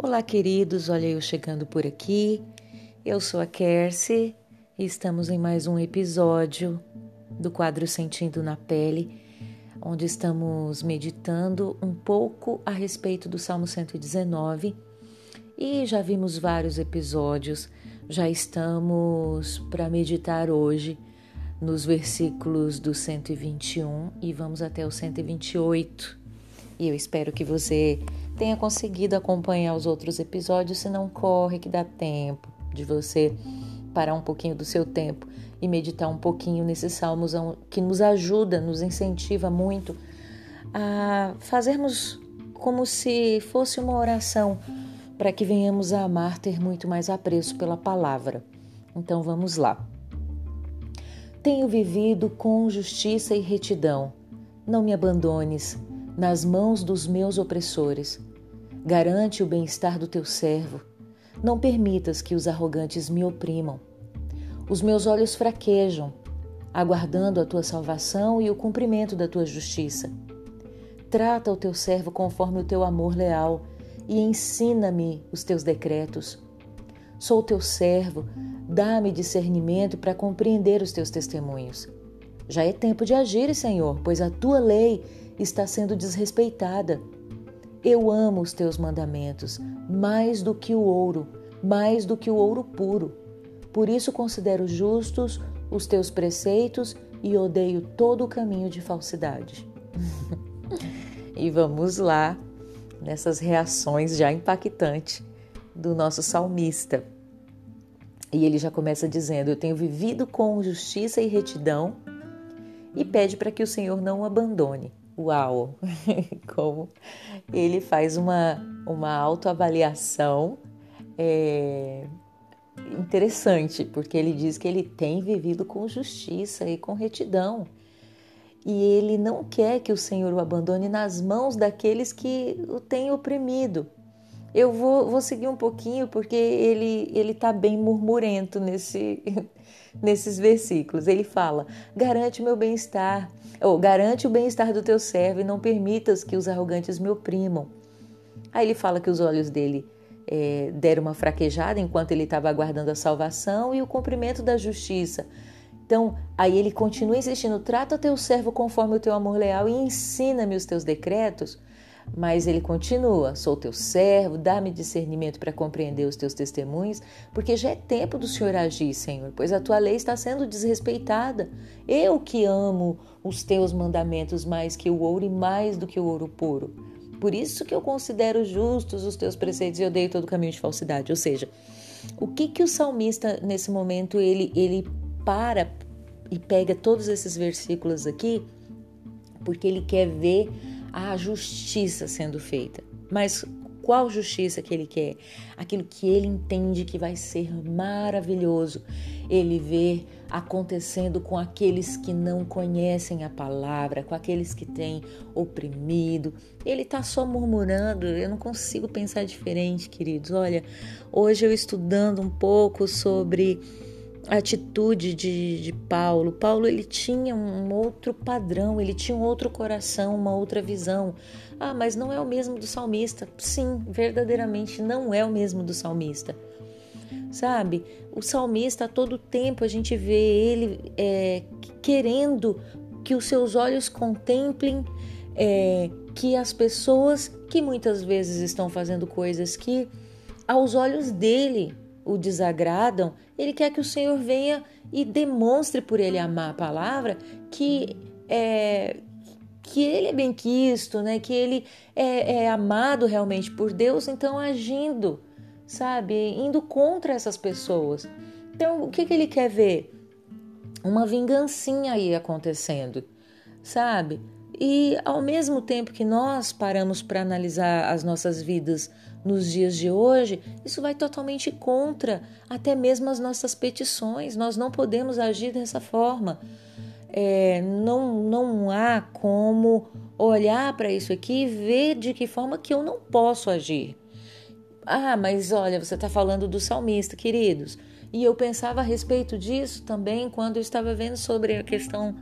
Olá, queridos, olha eu chegando por aqui. Eu sou a Kersi e estamos em mais um episódio do quadro Sentindo na Pele, onde estamos meditando um pouco a respeito do Salmo 119 e já vimos vários episódios, já estamos para meditar hoje nos versículos do 121 e vamos até o 128. E eu espero que você tenha conseguido acompanhar os outros episódios, se não corre que dá tempo de você parar um pouquinho do seu tempo e meditar um pouquinho nesses salmos que nos ajuda, nos incentiva muito a fazermos como se fosse uma oração para que venhamos a amar, ter muito mais apreço pela palavra. Então vamos lá. Tenho vivido com justiça e retidão. Não me abandones nas mãos dos meus opressores. Garante o bem-estar do teu servo. Não permitas que os arrogantes me oprimam. Os meus olhos fraquejam, aguardando a tua salvação e o cumprimento da tua justiça. Trata o teu servo conforme o teu amor leal e ensina-me os teus decretos. Sou teu servo, dá-me discernimento para compreender os teus testemunhos. Já é tempo de agir, Senhor, pois a tua lei está sendo desrespeitada. Eu amo os teus mandamentos mais do que o ouro, mais do que o ouro puro. Por isso considero justos os teus preceitos e odeio todo o caminho de falsidade. e vamos lá nessas reações já impactantes do nosso salmista. E ele já começa dizendo: Eu tenho vivido com justiça e retidão, e pede para que o Senhor não o abandone. Uau! Como ele faz uma, uma autoavaliação é, interessante, porque ele diz que ele tem vivido com justiça e com retidão. E ele não quer que o Senhor o abandone nas mãos daqueles que o têm oprimido. Eu vou, vou seguir um pouquinho porque ele ele está bem murmurento nesse, nesses versículos. Ele fala: garante meu bem-estar, garante o bem-estar do teu servo e não permitas que os arrogantes me oprimam. Aí ele fala que os olhos dele é, deram uma fraquejada enquanto ele estava aguardando a salvação e o cumprimento da justiça. Então, aí ele continua insistindo: trata teu servo conforme o teu amor leal e ensina-me os teus decretos. Mas ele continua: sou teu servo, dá-me discernimento para compreender os teus testemunhos, porque já é tempo do Senhor agir, Senhor, pois a tua lei está sendo desrespeitada. Eu que amo os teus mandamentos mais que o ouro e mais do que o ouro puro. Por isso que eu considero justos os teus preceitos e odeio todo caminho de falsidade. Ou seja, o que que o salmista nesse momento ele ele para e pega todos esses versículos aqui, porque ele quer ver a justiça sendo feita. Mas qual justiça que ele quer? Aquilo que ele entende que vai ser maravilhoso. Ele vê acontecendo com aqueles que não conhecem a palavra, com aqueles que têm oprimido. Ele está só murmurando, eu não consigo pensar diferente, queridos. Olha, hoje eu estudando um pouco sobre atitude de, de Paulo. Paulo ele tinha um outro padrão, ele tinha um outro coração, uma outra visão. Ah, mas não é o mesmo do salmista. Sim, verdadeiramente não é o mesmo do salmista. Sabe, o salmista a todo tempo a gente vê ele é, querendo que os seus olhos contemplem é, que as pessoas que muitas vezes estão fazendo coisas que aos olhos dele o desagradam, ele quer que o Senhor venha e demonstre por ele amar a palavra que é, que ele é bem quisto, né? Que ele é, é amado realmente por Deus, então agindo, sabe, indo contra essas pessoas. Então, o que, que ele quer ver? Uma vingancinha aí acontecendo, sabe? E ao mesmo tempo que nós paramos para analisar as nossas vidas nos dias de hoje, isso vai totalmente contra até mesmo as nossas petições. Nós não podemos agir dessa forma. É, não, não há como olhar para isso aqui e ver de que forma que eu não posso agir. Ah, mas olha, você está falando do salmista, queridos. E eu pensava a respeito disso também quando eu estava vendo sobre a questão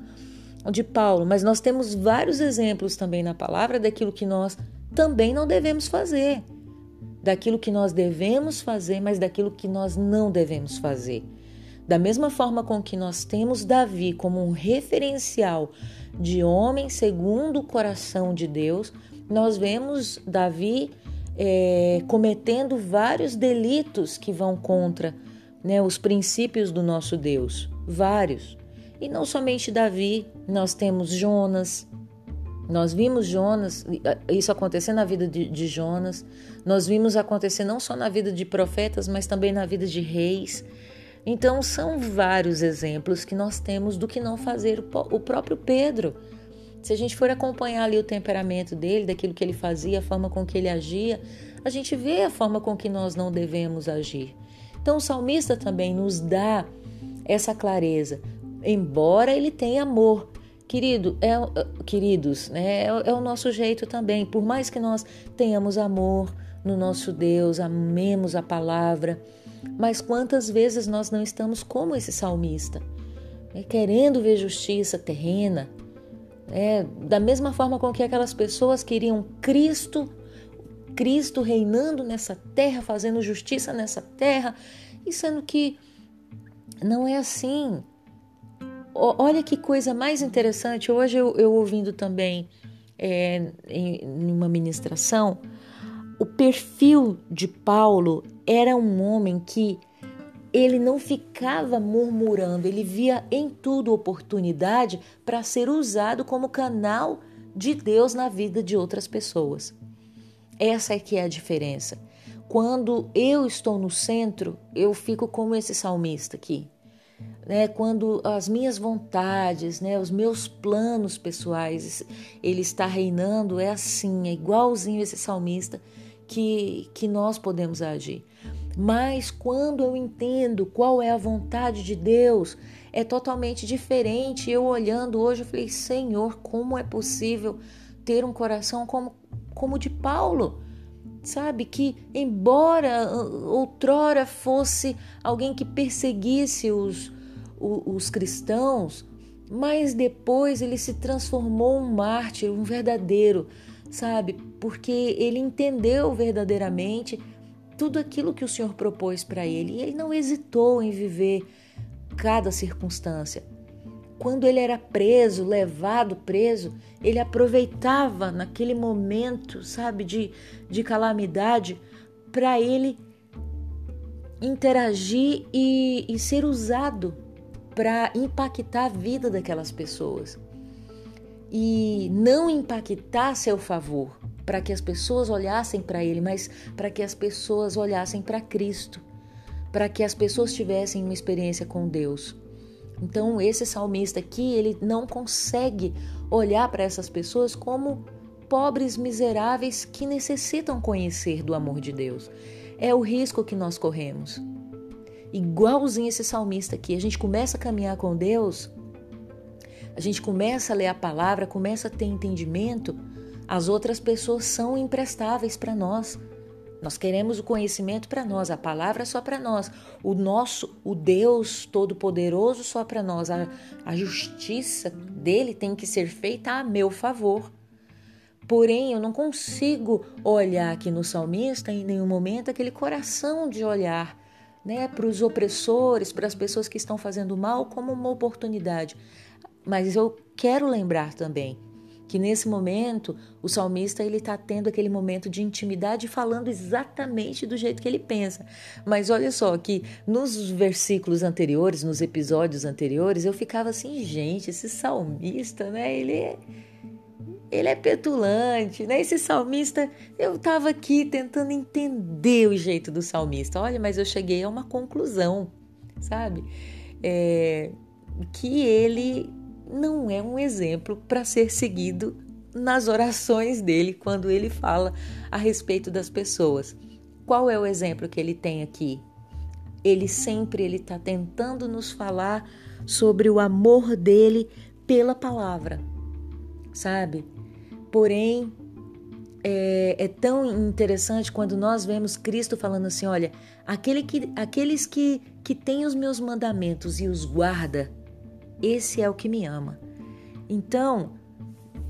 de Paulo, mas nós temos vários exemplos também na palavra daquilo que nós também não devemos fazer. daquilo que nós devemos fazer, mas daquilo que nós não devemos fazer. Da mesma forma com que nós temos Davi como um referencial de homem segundo o coração de Deus, nós vemos Davi é, cometendo vários delitos que vão contra né, os princípios do nosso Deus. Vários. E não somente Davi, nós temos Jonas. Nós vimos Jonas, isso acontecer na vida de, de Jonas. Nós vimos acontecer não só na vida de profetas, mas também na vida de reis. Então, são vários exemplos que nós temos do que não fazer o próprio Pedro. Se a gente for acompanhar ali o temperamento dele, daquilo que ele fazia, a forma com que ele agia, a gente vê a forma com que nós não devemos agir. Então, o salmista também nos dá essa clareza, embora ele tenha amor. Querido, é, queridos, né, é, é o nosso jeito também. Por mais que nós tenhamos amor no nosso Deus, amemos a palavra, mas quantas vezes nós não estamos como esse salmista, né? querendo ver justiça terrena, é, da mesma forma com que aquelas pessoas queriam Cristo, Cristo reinando nessa terra, fazendo justiça nessa terra, e sendo que não é assim. Olha que coisa mais interessante. Hoje eu, eu ouvindo também é, em, em uma ministração, o perfil de Paulo era um homem que ele não ficava murmurando, ele via em tudo oportunidade para ser usado como canal de Deus na vida de outras pessoas. Essa é que é a diferença. Quando eu estou no centro, eu fico como esse salmista aqui. Né, quando as minhas vontades, né, os meus planos pessoais, ele está reinando, é assim, é igualzinho esse salmista que, que nós podemos agir. Mas quando eu entendo qual é a vontade de Deus, é totalmente diferente. Eu olhando hoje, eu falei: Senhor, como é possível ter um coração como, como o de Paulo? Sabe, que embora outrora fosse alguém que perseguisse os, os, os cristãos, mas depois ele se transformou um mártir, um verdadeiro, sabe? Porque ele entendeu verdadeiramente tudo aquilo que o Senhor propôs para ele e ele não hesitou em viver cada circunstância. Quando ele era preso, levado preso, ele aproveitava naquele momento, sabe, de, de calamidade, para ele interagir e, e ser usado para impactar a vida daquelas pessoas e não impactar a seu favor, para que as pessoas olhassem para ele, mas para que as pessoas olhassem para Cristo, para que as pessoas tivessem uma experiência com Deus. Então, esse salmista aqui, ele não consegue olhar para essas pessoas como pobres miseráveis que necessitam conhecer do amor de Deus. É o risco que nós corremos. Igualzinho esse salmista aqui, a gente começa a caminhar com Deus, a gente começa a ler a palavra, começa a ter entendimento, as outras pessoas são imprestáveis para nós. Nós queremos o conhecimento para nós, a palavra só para nós, o nosso, o Deus Todo-Poderoso só para nós, a, a justiça dele tem que ser feita a meu favor. Porém, eu não consigo olhar aqui no salmista em nenhum momento aquele coração de olhar né, para os opressores, para as pessoas que estão fazendo mal como uma oportunidade. Mas eu quero lembrar também que nesse momento o salmista ele está tendo aquele momento de intimidade falando exatamente do jeito que ele pensa. Mas olha só que nos versículos anteriores, nos episódios anteriores, eu ficava assim, gente, esse salmista, né? Ele é, ele é petulante, né? Esse salmista, eu estava aqui tentando entender o jeito do salmista. Olha, mas eu cheguei a uma conclusão, sabe? É, que ele não é um exemplo para ser seguido nas orações dele quando ele fala a respeito das pessoas. Qual é o exemplo que ele tem aqui? Ele sempre ele está tentando nos falar sobre o amor dele pela palavra, sabe? Porém, é, é, tão interessante quando nós vemos Cristo falando assim: olha, aquele que, aqueles que, que têm os meus mandamentos e os guarda, esse é o que me ama. Então,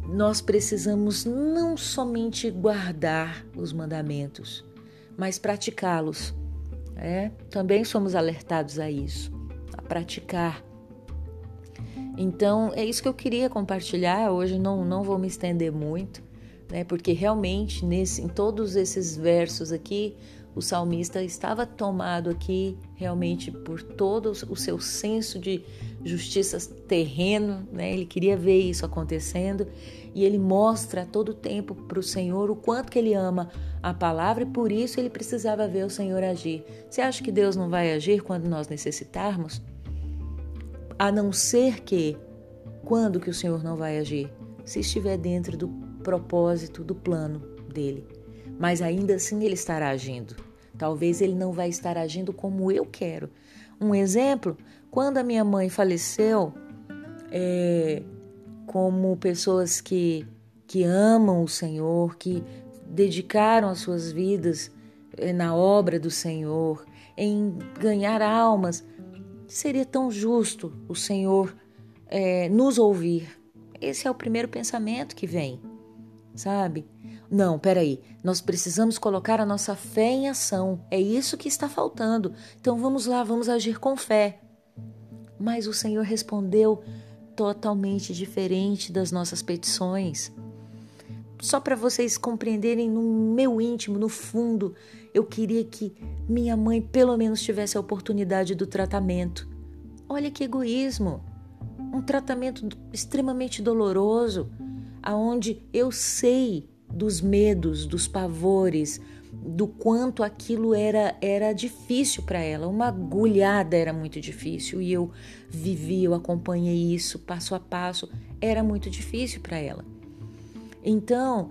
nós precisamos não somente guardar os mandamentos, mas praticá-los. É? Também somos alertados a isso, a praticar. Então, é isso que eu queria compartilhar. Hoje não, não vou me estender muito, né? porque realmente nesse, em todos esses versos aqui, o salmista estava tomado aqui realmente por todo o seu senso de justiça terreno, né? Ele queria ver isso acontecendo e ele mostra todo o tempo para o Senhor o quanto que ele ama a palavra e por isso ele precisava ver o Senhor agir. Você acha que Deus não vai agir quando nós necessitarmos? A não ser que quando que o Senhor não vai agir? Se estiver dentro do propósito, do plano dele. Mas ainda assim ele estará agindo. Talvez ele não vai estar agindo como eu quero. Um exemplo, quando a minha mãe faleceu, é, como pessoas que, que amam o Senhor, que dedicaram as suas vidas é, na obra do Senhor, em ganhar almas, seria tão justo o Senhor é, nos ouvir. Esse é o primeiro pensamento que vem, sabe? Não, peraí, nós precisamos colocar a nossa fé em ação. É isso que está faltando. Então vamos lá, vamos agir com fé. Mas o Senhor respondeu totalmente diferente das nossas petições. Só para vocês compreenderem no meu íntimo, no fundo, eu queria que minha mãe pelo menos tivesse a oportunidade do tratamento. Olha que egoísmo! Um tratamento extremamente doloroso, aonde eu sei dos medos, dos pavores, do quanto aquilo era era difícil para ela. Uma agulhada era muito difícil e eu vivi, eu acompanhei isso passo a passo, era muito difícil para ela. Então,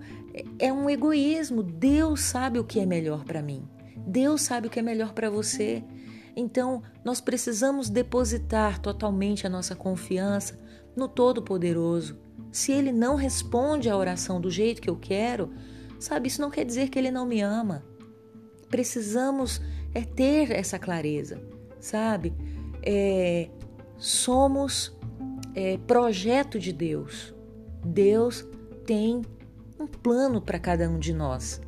é um egoísmo. Deus sabe o que é melhor para mim. Deus sabe o que é melhor para você. Então, nós precisamos depositar totalmente a nossa confiança no Todo-Poderoso, se ele não responde à oração do jeito que eu quero, sabe, isso não quer dizer que ele não me ama. Precisamos é ter essa clareza, sabe? É, somos é, projeto de Deus. Deus tem um plano para cada um de nós.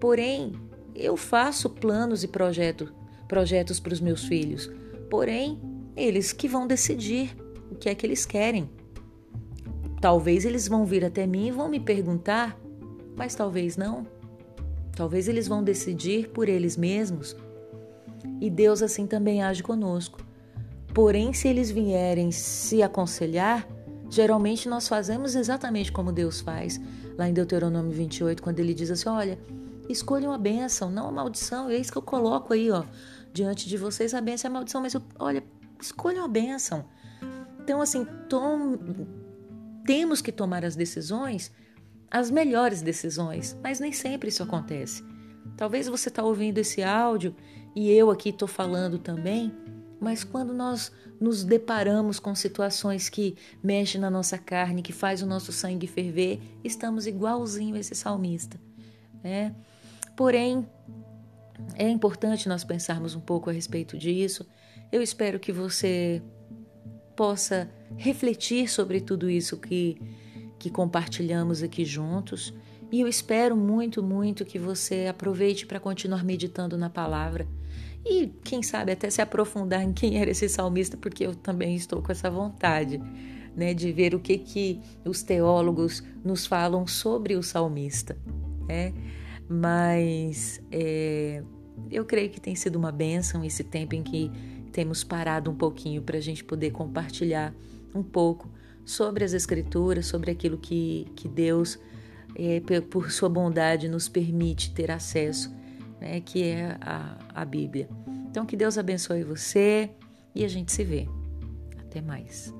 Porém, eu faço planos e projeto, projetos para os meus filhos. Porém, eles que vão decidir o que é que eles querem. Talvez eles vão vir até mim e vão me perguntar, mas talvez não. Talvez eles vão decidir por eles mesmos. E Deus assim também age conosco. Porém, se eles vierem se aconselhar, geralmente nós fazemos exatamente como Deus faz, lá em Deuteronômio 28, quando ele diz assim: Olha, escolham a bênção, não a maldição. É isso que eu coloco aí, ó, diante de vocês: a bênção e a maldição. Mas eu, olha, escolham a bênção. Então, assim, tome temos que tomar as decisões, as melhores decisões, mas nem sempre isso acontece. Talvez você está ouvindo esse áudio e eu aqui estou falando também, mas quando nós nos deparamos com situações que mexem na nossa carne, que faz o nosso sangue ferver, estamos igualzinho a esse salmista. Né? Porém, é importante nós pensarmos um pouco a respeito disso. Eu espero que você possa refletir sobre tudo isso que, que compartilhamos aqui juntos. E eu espero muito, muito que você aproveite para continuar meditando na palavra. E quem sabe até se aprofundar em quem era esse salmista, porque eu também estou com essa vontade, né, de ver o que que os teólogos nos falam sobre o salmista, né? Mas é, eu creio que tem sido uma bênção esse tempo em que temos parado um pouquinho para a gente poder compartilhar um pouco sobre as Escrituras, sobre aquilo que, que Deus, é, por sua bondade, nos permite ter acesso, né, que é a, a Bíblia. Então, que Deus abençoe você e a gente se vê. Até mais.